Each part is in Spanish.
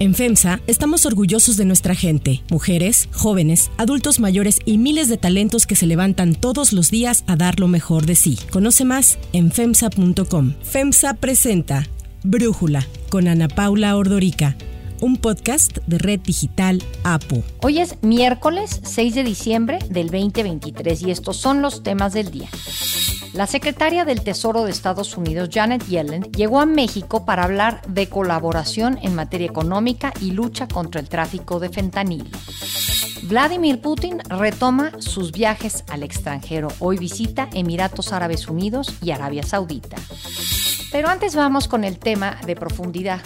En FEMSA estamos orgullosos de nuestra gente, mujeres, jóvenes, adultos mayores y miles de talentos que se levantan todos los días a dar lo mejor de sí. Conoce más en FEMSA.com. FEMSA presenta Brújula con Ana Paula Ordorica un podcast de Red Digital APO. Hoy es miércoles 6 de diciembre del 2023 y estos son los temas del día. La secretaria del Tesoro de Estados Unidos, Janet Yellen, llegó a México para hablar de colaboración en materia económica y lucha contra el tráfico de fentanilo. Vladimir Putin retoma sus viajes al extranjero. Hoy visita Emiratos Árabes Unidos y Arabia Saudita. Pero antes vamos con el tema de profundidad.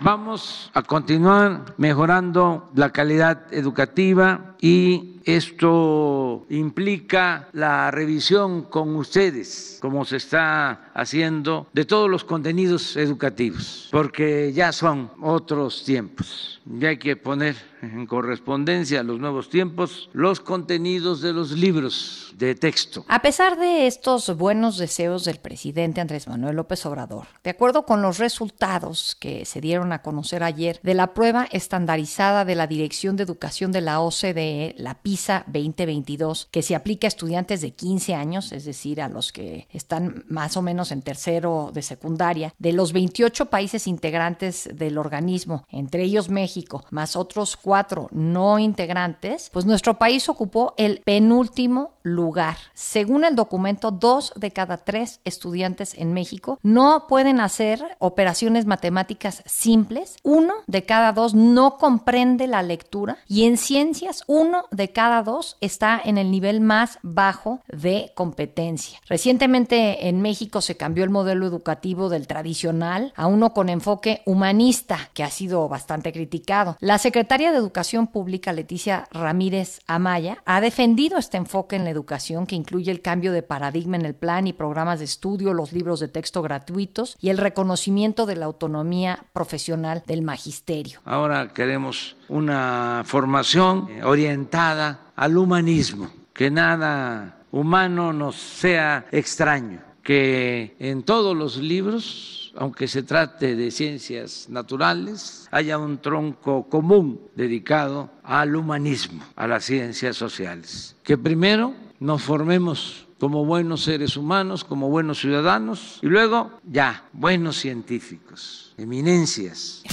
Vamos a continuar mejorando la calidad educativa y esto implica la revisión con ustedes, como se está haciendo, de todos los contenidos educativos, porque ya son otros tiempos. Ya hay que poner en correspondencia a los nuevos tiempos los contenidos de los libros de texto. A pesar de estos buenos deseos del presidente Andrés Manuel López Obrador, de acuerdo con los resultados que se dieron a conocer ayer de la prueba estandarizada de la Dirección de Educación de la OCDE, la PISA 2022, que se aplica a estudiantes de 15 años, es decir, a los que están más o menos en tercero de secundaria, de los 28 países integrantes del organismo, entre ellos México, más otros cuatro no integrantes, pues nuestro país ocupó el penúltimo lugar. Según el documento, dos de cada tres estudiantes en México no pueden hacer operaciones matemáticas simples, uno de cada dos no comprende la lectura y en ciencias uno de cada dos está en el nivel más bajo de competencia. Recientemente en México se cambió el modelo educativo del tradicional a uno con enfoque humanista, que ha sido bastante criticado. La secretaria de Educación Pública, Leticia Ramírez Amaya, ha defendido este enfoque en la educación que incluye el cambio de paradigma en el plan y programas de estudio, los libros de texto gratuitos y el reconocimiento de la autonomía profesional del magisterio. Ahora queremos una formación orientada al humanismo, que nada humano nos sea extraño, que en todos los libros aunque se trate de ciencias naturales, haya un tronco común dedicado al humanismo, a las ciencias sociales. Que primero nos formemos como buenos seres humanos, como buenos ciudadanos y luego ya, buenos científicos, eminencias.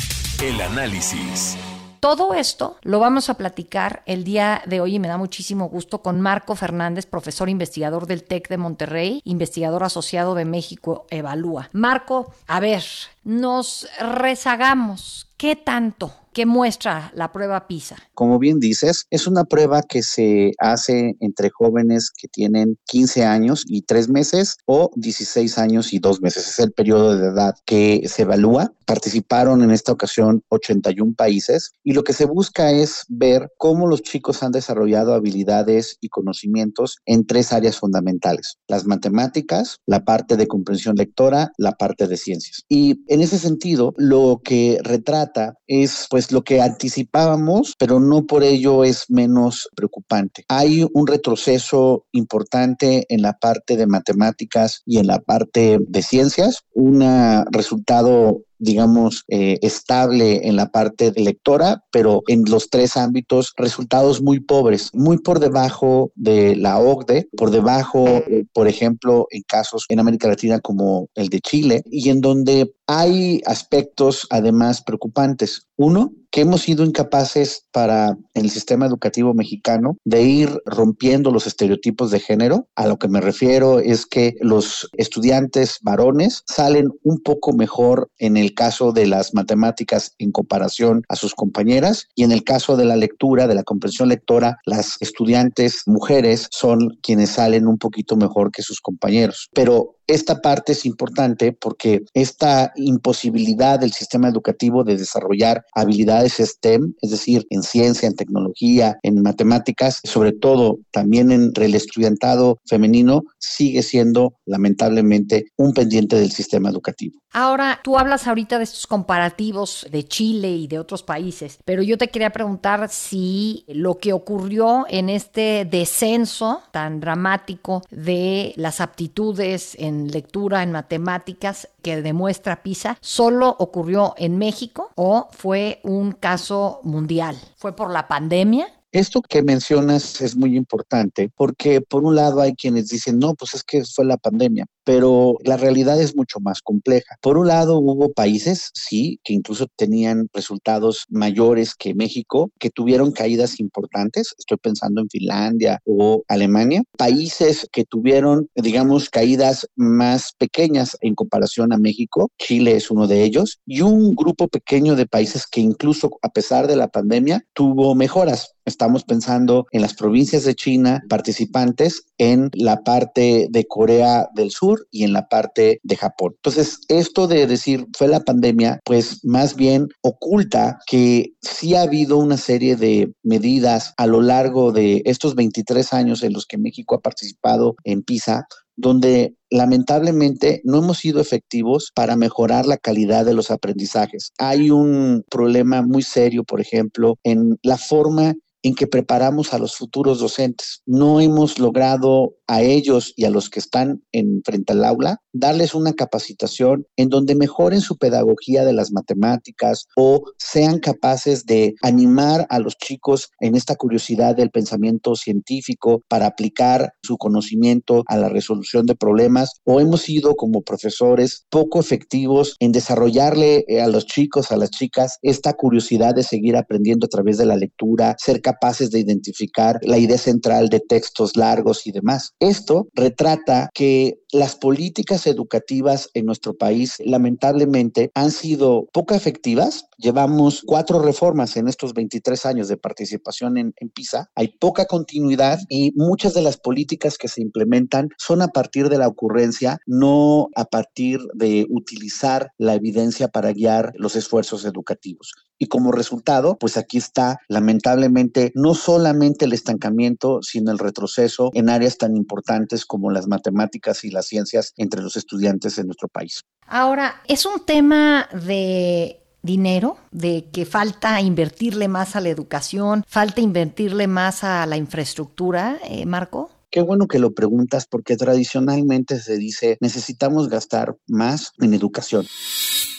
El análisis. Todo esto lo vamos a platicar el día de hoy y me da muchísimo gusto con Marco Fernández, profesor investigador del TEC de Monterrey, investigador asociado de México Evalúa. Marco, a ver, nos rezagamos. ¿Qué tanto? ¿Qué muestra la prueba PISA? Como bien dices, es una prueba que se hace entre jóvenes que tienen 15 años y 3 meses o 16 años y 2 meses. Es el periodo de edad que se evalúa. Participaron en esta ocasión 81 países y lo que se busca es ver cómo los chicos han desarrollado habilidades y conocimientos en tres áreas fundamentales. Las matemáticas, la parte de comprensión lectora, la parte de ciencias. Y en ese sentido, lo que retrata es pues lo que anticipábamos, pero no por ello es menos preocupante. Hay un retroceso importante en la parte de matemáticas y en la parte de ciencias, un resultado digamos, eh, estable en la parte lectora, pero en los tres ámbitos resultados muy pobres, muy por debajo de la OCDE, por debajo, eh, por ejemplo, en casos en América Latina como el de Chile, y en donde hay aspectos además preocupantes. Uno, que hemos sido incapaces para el sistema educativo mexicano de ir rompiendo los estereotipos de género. A lo que me refiero es que los estudiantes varones salen un poco mejor en el caso de las matemáticas en comparación a sus compañeras y en el caso de la lectura, de la comprensión lectora, las estudiantes mujeres son quienes salen un poquito mejor que sus compañeros. Pero esta parte es importante porque esta imposibilidad del sistema educativo de desarrollar habilidades STEM, es decir, en ciencia, en tecnología, en matemáticas, sobre todo también entre el estudiantado femenino, sigue siendo lamentablemente un pendiente del sistema educativo. Ahora, tú hablas ahorita de estos comparativos de Chile y de otros países, pero yo te quería preguntar si lo que ocurrió en este descenso tan dramático de las aptitudes en lectura, en matemáticas, que demuestra PISA, solo ocurrió en México o fue un caso mundial? ¿Fue por la pandemia? Esto que mencionas es muy importante porque por un lado hay quienes dicen, no, pues es que fue la pandemia, pero la realidad es mucho más compleja. Por un lado hubo países, sí, que incluso tenían resultados mayores que México, que tuvieron caídas importantes, estoy pensando en Finlandia o Alemania, países que tuvieron, digamos, caídas más pequeñas en comparación a México, Chile es uno de ellos, y un grupo pequeño de países que incluso a pesar de la pandemia tuvo mejoras. Estamos pensando en las provincias de China participantes, en la parte de Corea del Sur y en la parte de Japón. Entonces, esto de decir fue la pandemia, pues más bien oculta que sí ha habido una serie de medidas a lo largo de estos 23 años en los que México ha participado en PISA donde lamentablemente no hemos sido efectivos para mejorar la calidad de los aprendizajes. Hay un problema muy serio, por ejemplo, en la forma en que preparamos a los futuros docentes. No hemos logrado a ellos y a los que están en frente al aula darles una capacitación en donde mejoren su pedagogía de las matemáticas o sean capaces de animar a los chicos en esta curiosidad del pensamiento científico para aplicar su conocimiento a la resolución de problemas o hemos sido como profesores poco efectivos en desarrollarle eh, a los chicos, a las chicas, esta curiosidad de seguir aprendiendo a través de la lectura, ser capaces de identificar la idea central de textos largos y demás. Esto retrata que las políticas educativas en nuestro país lamentablemente han sido poco efectivas. Llevamos cuatro reformas en estos 23 años de participación en, PISA. Hay poca continuidad y muchas de las políticas que se implementan son a partir de la ocurrencia, no a partir de utilizar la evidencia para guiar los esfuerzos educativos. Y como resultado, pues aquí está lamentablemente no solamente el estancamiento, sino el retroceso en áreas tan importantes como las matemáticas y las ciencias entre los estudiantes en nuestro país. Ahora, es un tema de dinero, de que falta invertirle más a la educación, falta invertirle más a la infraestructura, eh, Marco. Qué bueno que lo preguntas porque tradicionalmente se dice necesitamos gastar más en educación.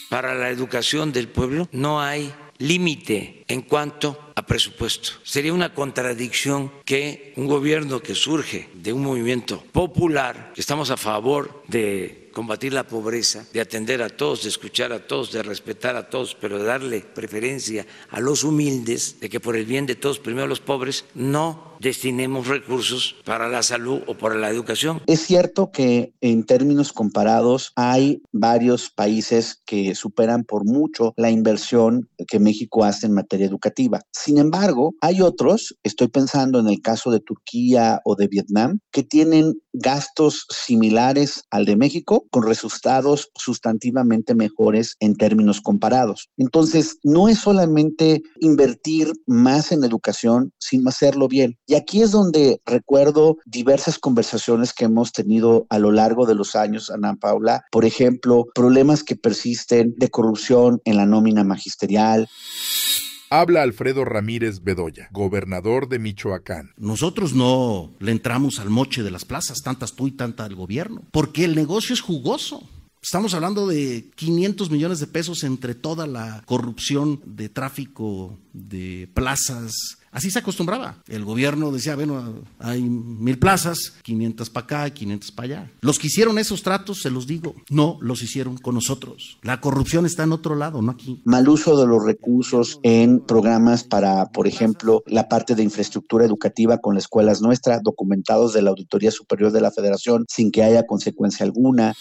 Para la educación del pueblo no hay límite en cuanto a presupuesto. Sería una contradicción que un gobierno que surge de un movimiento popular, que estamos a favor de combatir la pobreza, de atender a todos, de escuchar a todos, de respetar a todos, pero de darle preferencia a los humildes, de que por el bien de todos, primero los pobres, no destinemos recursos para la salud o para la educación. Es cierto que en términos comparados hay varios países que superan por mucho la inversión que México hace en materia educativa. Sin embargo, hay otros, estoy pensando en el caso de Turquía o de Vietnam, que tienen gastos similares al de México con resultados sustantivamente mejores en términos comparados. Entonces, no es solamente invertir más en educación, sino hacerlo bien. Y aquí es donde recuerdo diversas conversaciones que hemos tenido a lo largo de los años, Ana Paula. Por ejemplo, problemas que persisten de corrupción en la nómina magisterial. Habla Alfredo Ramírez Bedoya, gobernador de Michoacán. Nosotros no le entramos al moche de las plazas, tantas tú y tanta al gobierno, porque el negocio es jugoso. Estamos hablando de 500 millones de pesos entre toda la corrupción de tráfico de plazas, Así se acostumbraba. El gobierno decía, bueno, hay mil plazas, 500 para acá, 500 para allá. Los que hicieron esos tratos, se los digo, no los hicieron con nosotros. La corrupción está en otro lado, no aquí. Mal uso de los recursos en programas para, por ejemplo, la parte de infraestructura educativa con las escuelas nuestras, documentados de la Auditoría Superior de la Federación sin que haya consecuencia alguna.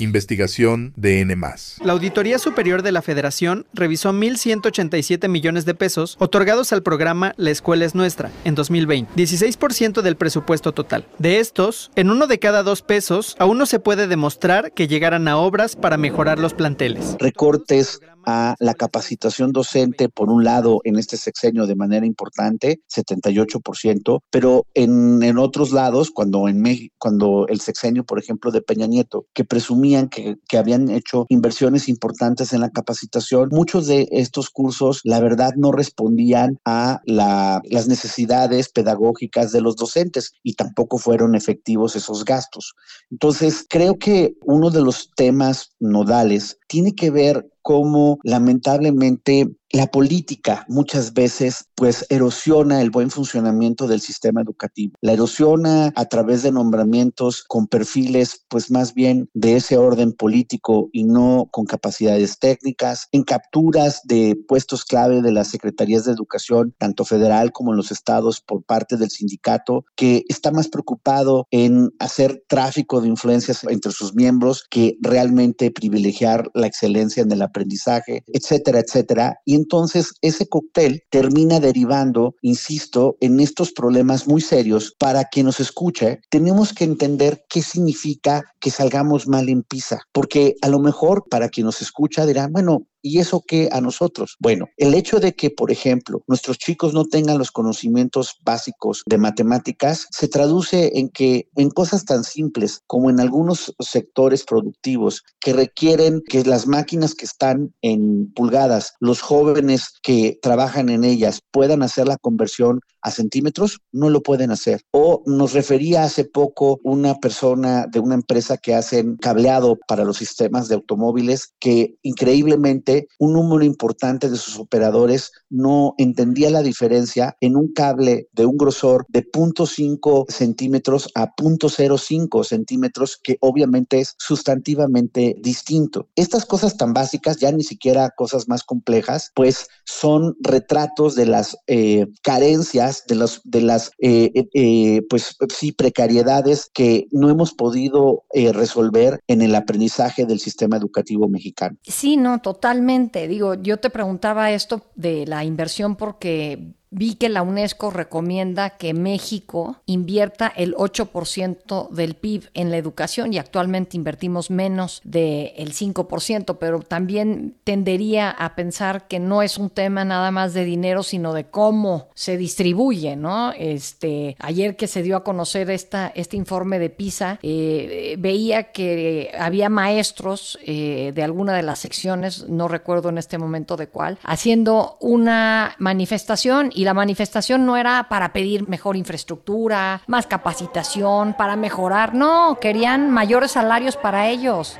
Investigación de N. La Auditoría Superior de la Federación revisó 1.187 millones de pesos otorgados al programa La Escuela es Nuestra en 2020, 16% del presupuesto total. De estos, en uno de cada dos pesos, aún no se puede demostrar que llegaran a obras para mejorar los planteles. Recortes a la capacitación docente, por un lado, en este sexenio de manera importante, 78%, pero en, en otros lados, cuando, en México, cuando el sexenio, por ejemplo, de Peña Nieto, que presumían que, que habían hecho inversiones importantes en la capacitación, muchos de estos cursos, la verdad, no respondían a la, las necesidades pedagógicas de los docentes y tampoco fueron efectivos esos gastos. Entonces, creo que uno de los temas nodales tiene que ver cómo lamentablemente la política muchas veces pues erosiona el buen funcionamiento del sistema educativo. La erosiona a través de nombramientos con perfiles pues más bien de ese orden político y no con capacidades técnicas, en capturas de puestos clave de las secretarías de educación, tanto federal como en los estados por parte del sindicato, que está más preocupado en hacer tráfico de influencias entre sus miembros que realmente privilegiar la excelencia en el aprendizaje, etcétera, etcétera. Y entonces ese cóctel termina derivando, insisto, en estos problemas muy serios. Para quien nos escuche, tenemos que entender qué significa que salgamos mal en PISA, porque a lo mejor para quien nos escucha dirán, bueno, ¿Y eso qué a nosotros? Bueno, el hecho de que, por ejemplo, nuestros chicos no tengan los conocimientos básicos de matemáticas se traduce en que en cosas tan simples como en algunos sectores productivos que requieren que las máquinas que están en pulgadas, los jóvenes que trabajan en ellas puedan hacer la conversión a centímetros, no lo pueden hacer. O nos refería hace poco una persona de una empresa que hacen cableado para los sistemas de automóviles que increíblemente un número importante de sus operadores no entendía la diferencia en un cable de un grosor de 0.5 centímetros a 0.05 centímetros, que obviamente es sustantivamente distinto. Estas cosas tan básicas, ya ni siquiera cosas más complejas, pues son retratos de las eh, carencias de, los, de las, eh, eh, eh, pues sí, precariedades que no hemos podido resolver en el aprendizaje del sistema educativo mexicano. Sí, no, totalmente. Digo, yo te preguntaba esto de la inversión porque vi que la UNESCO recomienda que México invierta el 8% del PIB en la educación y actualmente invertimos menos del 5%, pero también tendería a pensar que no es un tema nada más de dinero, sino de cómo se distribuye, ¿no? Este, ayer que se dio a conocer esta, este informe de PISA, eh, veía que había maestros eh, de alguna de las secciones, no recuerdo en este momento de cuál, haciendo una manifestación y la manifestación no era para pedir mejor infraestructura, más capacitación, para mejorar, no, querían mayores salarios para ellos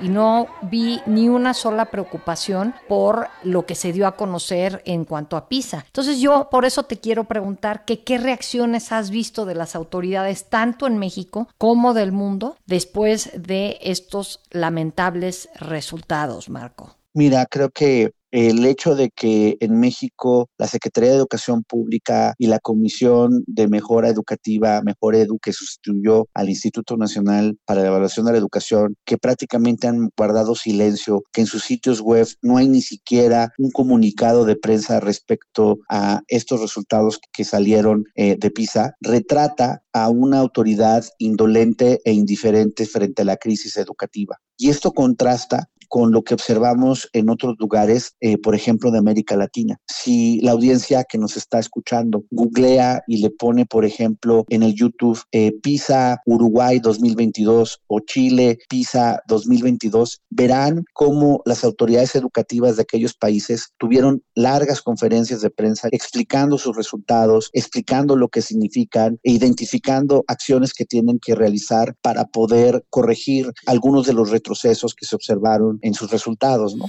y no vi ni una sola preocupación por lo que se dio a conocer en cuanto a PISA. Entonces yo por eso te quiero preguntar que qué reacciones has visto de las autoridades tanto en México como del mundo después de estos lamentables resultados, Marco. Mira, creo que el hecho de que en México la Secretaría de Educación Pública y la Comisión de Mejora Educativa, Mejor Edu, que sustituyó al Instituto Nacional para la Evaluación de la Educación, que prácticamente han guardado silencio, que en sus sitios web no hay ni siquiera un comunicado de prensa respecto a estos resultados que salieron eh, de PISA, retrata a una autoridad indolente e indiferente frente a la crisis educativa. Y esto contrasta con lo que observamos en otros lugares, eh, por ejemplo, de América Latina. Si la audiencia que nos está escuchando googlea y le pone, por ejemplo, en el YouTube eh, PISA Uruguay 2022 o Chile PISA 2022, verán cómo las autoridades educativas de aquellos países tuvieron largas conferencias de prensa explicando sus resultados, explicando lo que significan e identificando acciones que tienen que realizar para poder corregir algunos de los retrocesos que se observaron en sus resultados, ¿no?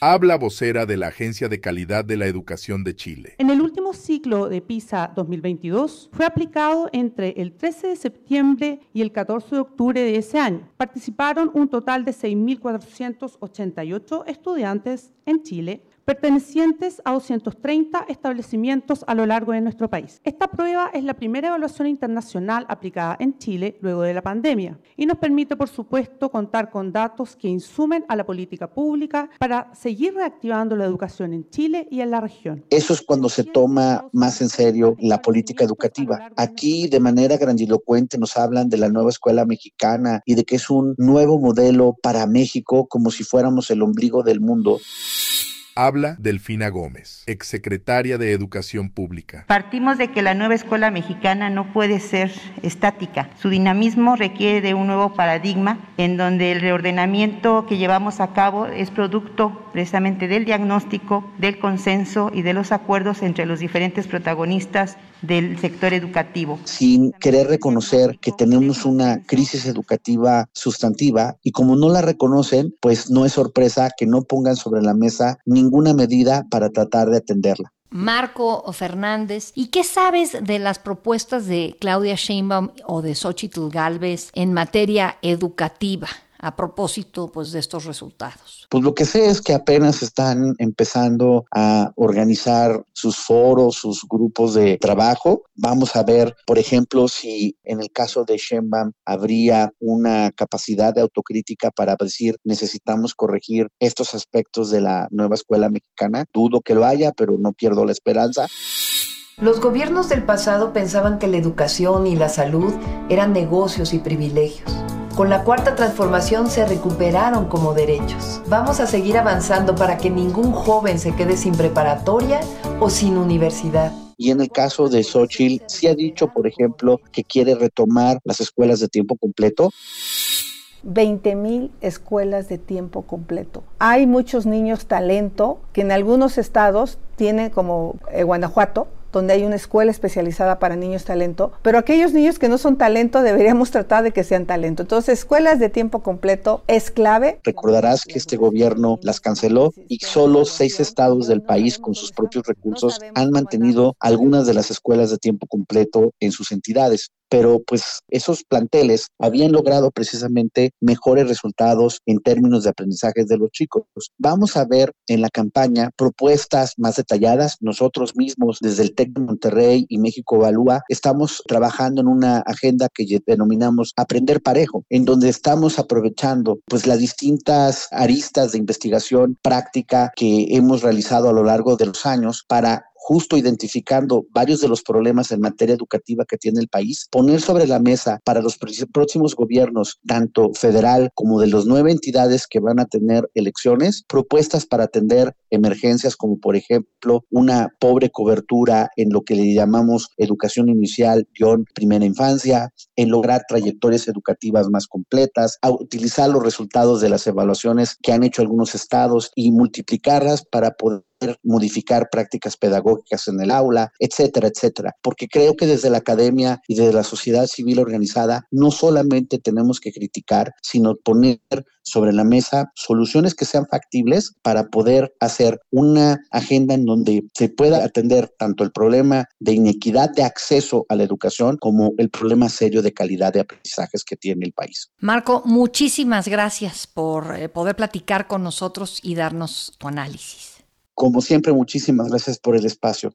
Habla vocera de la Agencia de Calidad de la Educación de Chile. En el último ciclo de PISA 2022 fue aplicado entre el 13 de septiembre y el 14 de octubre de ese año. Participaron un total de 6.488 estudiantes en Chile pertenecientes a 230 establecimientos a lo largo de nuestro país. Esta prueba es la primera evaluación internacional aplicada en Chile luego de la pandemia y nos permite, por supuesto, contar con datos que insumen a la política pública para seguir reactivando la educación en Chile y en la región. Eso es cuando se toma más en serio la política educativa. Aquí, de manera grandilocuente, nos hablan de la nueva escuela mexicana y de que es un nuevo modelo para México, como si fuéramos el ombligo del mundo habla Delfina Gómez, exsecretaria de Educación Pública. Partimos de que la nueva escuela mexicana no puede ser estática. Su dinamismo requiere de un nuevo paradigma en donde el reordenamiento que llevamos a cabo es producto precisamente del diagnóstico, del consenso y de los acuerdos entre los diferentes protagonistas del sector educativo. Sin querer reconocer que tenemos una crisis educativa sustantiva y como no la reconocen, pues no es sorpresa que no pongan sobre la mesa ninguna medida para tratar de atenderla. Marco Fernández, ¿y qué sabes de las propuestas de Claudia Sheinbaum o de Xochitl Galvez en materia educativa? A propósito pues de estos resultados? Pues lo que sé es que apenas están empezando a organizar sus foros, sus grupos de trabajo. Vamos a ver, por ejemplo, si en el caso de Sheinbaum habría una capacidad de autocrítica para decir necesitamos corregir estos aspectos de la nueva escuela mexicana. Dudo que lo haya, pero no pierdo la esperanza. Los gobiernos del pasado pensaban que la educación y la salud eran negocios y privilegios. Con la cuarta transformación se recuperaron como derechos. Vamos a seguir avanzando para que ningún joven se quede sin preparatoria o sin universidad. Y en el caso de Xochitl, sí ha dicho, por ejemplo, que quiere retomar las escuelas de tiempo completo. 20 mil escuelas de tiempo completo. Hay muchos niños talento que en algunos estados tienen como eh, Guanajuato, donde hay una escuela especializada para niños talento, pero aquellos niños que no son talento deberíamos tratar de que sean talento. Entonces, escuelas de tiempo completo es clave. Recordarás que este gobierno las canceló y solo seis estados del país con sus propios recursos han mantenido algunas de las escuelas de tiempo completo en sus entidades pero pues esos planteles habían logrado precisamente mejores resultados en términos de aprendizaje de los chicos. Vamos a ver en la campaña propuestas más detalladas. Nosotros mismos desde el TEC de Monterrey y México Evalúa estamos trabajando en una agenda que denominamos Aprender Parejo, en donde estamos aprovechando pues las distintas aristas de investigación práctica que hemos realizado a lo largo de los años para justo identificando varios de los problemas en materia educativa que tiene el país, poner sobre la mesa para los próximos gobiernos, tanto federal como de las nueve entidades que van a tener elecciones, propuestas para atender emergencias como por ejemplo una pobre cobertura en lo que le llamamos educación inicial, guion, primera infancia, en lograr trayectorias educativas más completas, a utilizar los resultados de las evaluaciones que han hecho algunos estados y multiplicarlas para poder modificar prácticas pedagógicas en el aula, etcétera, etcétera. Porque creo que desde la academia y desde la sociedad civil organizada no solamente tenemos que criticar, sino poner sobre la mesa soluciones que sean factibles para poder hacer una agenda en donde se pueda atender tanto el problema de inequidad de acceso a la educación como el problema serio de calidad de aprendizajes que tiene el país. Marco, muchísimas gracias por eh, poder platicar con nosotros y darnos tu análisis. Como siempre, muchísimas gracias por el espacio.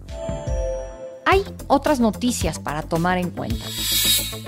Hay otras noticias para tomar en cuenta.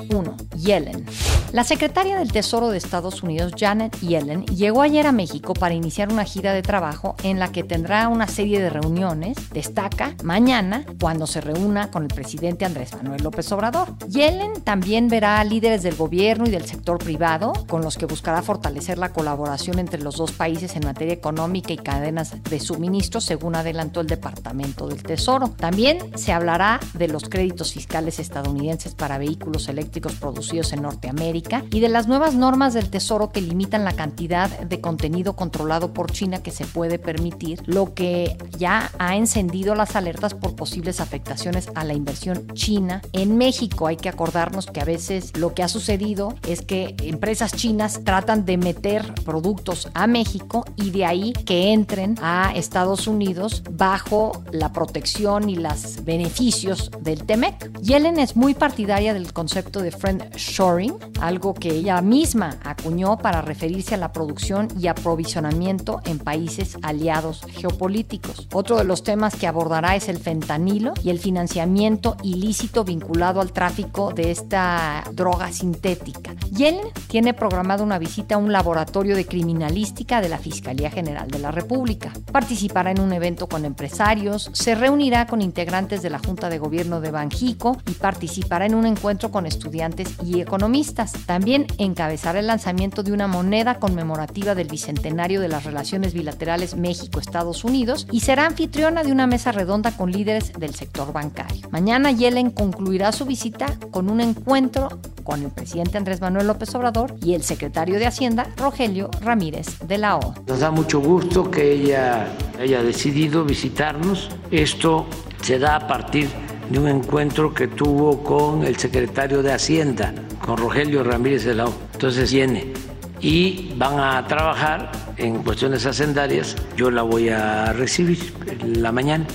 1. Yellen. La secretaria del Tesoro de Estados Unidos, Janet Yellen, llegó ayer a México para iniciar una gira de trabajo en la que tendrá una serie de reuniones. Destaca mañana cuando se reúna con el presidente Andrés Manuel López Obrador. Yellen también verá a líderes del gobierno y del sector privado, con los que buscará fortalecer la colaboración entre los dos países en materia económica y cadenas de suministro, según adelantó el Departamento del Tesoro. También se hablará de los créditos fiscales estadounidenses para vehículos eléctricos producidos en Norteamérica y de las nuevas normas del Tesoro que limitan la cantidad de contenido controlado por China que se puede permitir, lo que ya ha encendido las alertas por posibles afectaciones a la inversión china en México. Hay que acordarnos que a veces lo que ha sucedido es que empresas chinas tratan de meter productos a México y de ahí que entren a Estados Unidos bajo la protección y los beneficios del TEMEC. Yellen es muy partidaria del concepto de friend shoring, algo que ella misma acuñó para referirse a la producción y aprovisionamiento en países aliados geopolíticos. Otro de los temas que abordará es el fentanilo y el financiamiento ilícito vinculado al tráfico de esta droga sintética. Yellen tiene programada una visita a un laboratorio de criminalística de la Fiscalía General de la República. Participará en un evento con empresarios, se reunirá con integrantes de la Junta de Gobierno de Banjico y participará en un encuentro con estudiantes y economistas. También encabezará el lanzamiento de una moneda conmemorativa del bicentenario de las relaciones bilaterales México-Estados Unidos y será anfitriona de una mesa redonda con líderes del sector bancario. Mañana Yellen concluirá su visita con un encuentro con el presidente Andrés Manuel López Obrador y el secretario de Hacienda, Rogelio Ramírez de la O. Nos da mucho gusto que ella haya decidido visitarnos. Esto se da a partir de un encuentro que tuvo con el secretario de Hacienda, con Rogelio Ramírez de la. Entonces viene y van a trabajar en cuestiones hacendarias. Yo la voy a recibir en la mañana.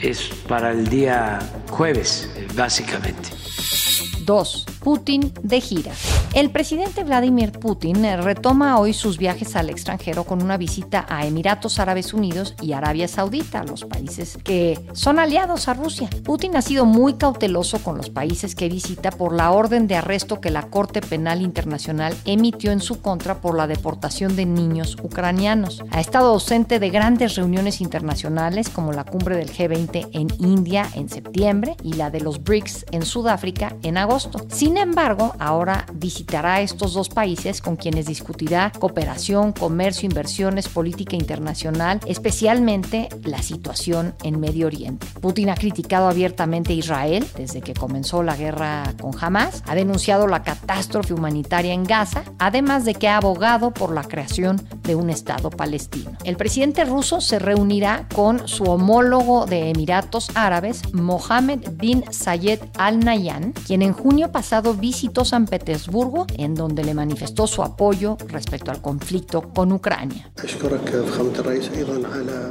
Es para el día jueves, básicamente. 2. Putin de gira. El presidente Vladimir Putin retoma hoy sus viajes al extranjero con una visita a Emiratos Árabes Unidos y Arabia Saudita, los países que son aliados a Rusia. Putin ha sido muy cauteloso con los países que visita por la orden de arresto que la Corte Penal Internacional emitió en su contra por la deportación de niños ucranianos. Ha estado ausente de grandes reuniones internacionales como la cumbre del G20 en India en septiembre y la de los BRICS en Sudáfrica en agosto. Sin embargo, ahora visitará estos dos países con quienes discutirá cooperación, comercio, inversiones, política internacional, especialmente la situación en Medio Oriente. Putin ha criticado abiertamente a Israel desde que comenzó la guerra con Hamas, ha denunciado la catástrofe humanitaria en Gaza, además de que ha abogado por la creación de un Estado palestino. El presidente ruso se reunirá con su homólogo de Emiratos Árabes, Mohammed bin Zayed Al Nahyan, quien en junio pasado visitó San Petersburgo, en donde le manifestó su apoyo respecto al conflicto con Ucrania.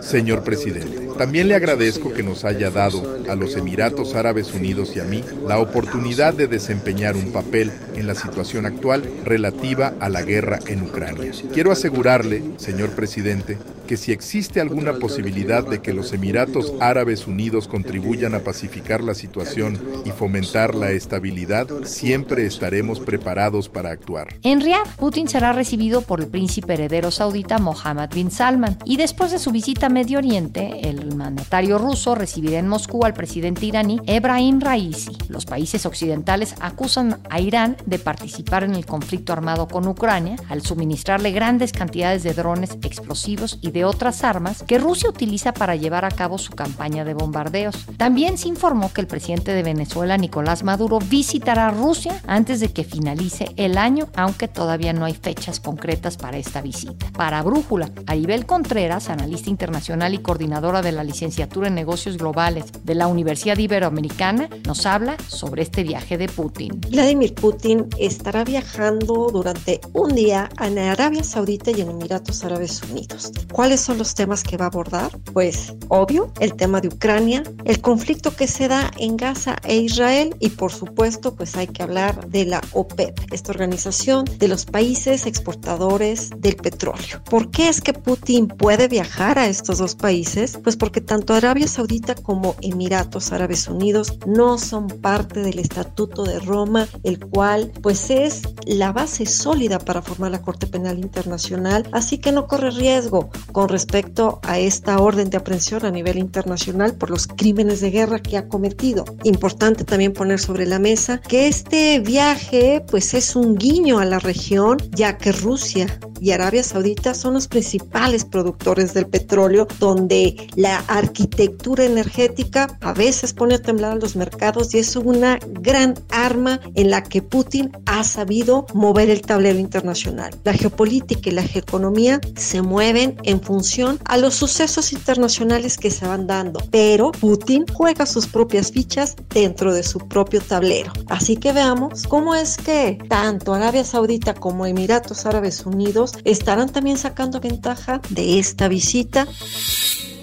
Señor presidente, también le agradezco que nos haya dado a los Emiratos Árabes Unidos y a mí la oportunidad de desempeñar un papel en la situación actual relativa a la guerra en Ucrania. Quiero asegurarle, señor presidente, que si existe alguna posibilidad de que los Emiratos Árabes Unidos contribuyan a pacificar la situación y fomentar la estabilidad, siempre estaremos preparados para actuar. En Riyadh, Putin será recibido por el príncipe heredero saudita Mohammed bin Salman y después de su visita a Medio Oriente, el mandatario ruso recibirá en Moscú al presidente iraní Ebrahim Raisi. Los países occidentales acusan a Irán de participar en el conflicto armado con Ucrania al suministrarle grandes cantidades de drones explosivos y de otras armas que Rusia utiliza para llevar a cabo su campaña de bombardeos. También se informó que el presidente de Venezuela, Nicolás Maduro, visitará Rusia antes de que finalice el año, aunque todavía no hay fechas concretas para esta visita. Para Brújula, Aribel Contreras, analista internacional y coordinadora de la licenciatura en negocios globales de la Universidad Iberoamericana, nos habla sobre este viaje de Putin. Vladimir Putin estará viajando durante un día en Arabia Saudita y en Emiratos Árabes Unidos. ¿Cuáles son los temas que va a abordar? Pues obvio, el tema de Ucrania, el conflicto que se da en Gaza e Israel y por supuesto pues hay que hablar de la OPEP, esta organización de los países exportadores del petróleo. ¿Por qué es que Putin puede viajar a estos dos países? Pues porque tanto Arabia Saudita como Emiratos Árabes Unidos no son parte del Estatuto de Roma, el cual pues es la base sólida para formar la Corte Penal Internacional, así que no corre riesgo con respecto a esta orden de aprehensión a nivel internacional por los crímenes de guerra que ha cometido. Importante también poner sobre la mesa que este viaje pues es un guiño a la región ya que Rusia y Arabia Saudita son los principales productores del petróleo, donde la arquitectura energética a veces pone a temblar los mercados y es una gran arma en la que Putin ha sabido mover el tablero internacional. La geopolítica y la geoeconomía se mueven en función a los sucesos internacionales que se van dando, pero Putin juega sus propias fichas dentro de su propio tablero. Así que veamos cómo es que tanto Arabia Saudita como Emiratos Árabes Unidos estarán también sacando ventaja de esta visita.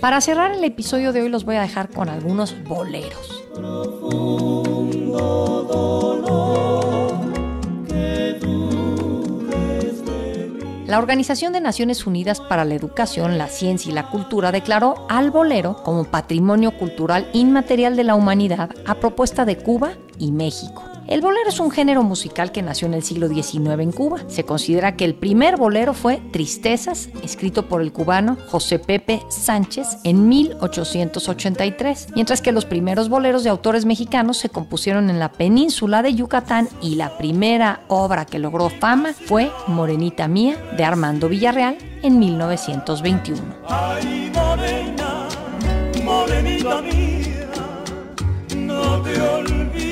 Para cerrar el episodio de hoy los voy a dejar con algunos boleros. La Organización de Naciones Unidas para la Educación, la Ciencia y la Cultura declaró al bolero como patrimonio cultural inmaterial de la humanidad a propuesta de Cuba y México. El bolero es un género musical que nació en el siglo XIX en Cuba. Se considera que el primer bolero fue Tristezas, escrito por el cubano José Pepe Sánchez en 1883, mientras que los primeros boleros de autores mexicanos se compusieron en la península de Yucatán y la primera obra que logró fama fue Morenita Mía de Armando Villarreal en 1921. morenita mía, no te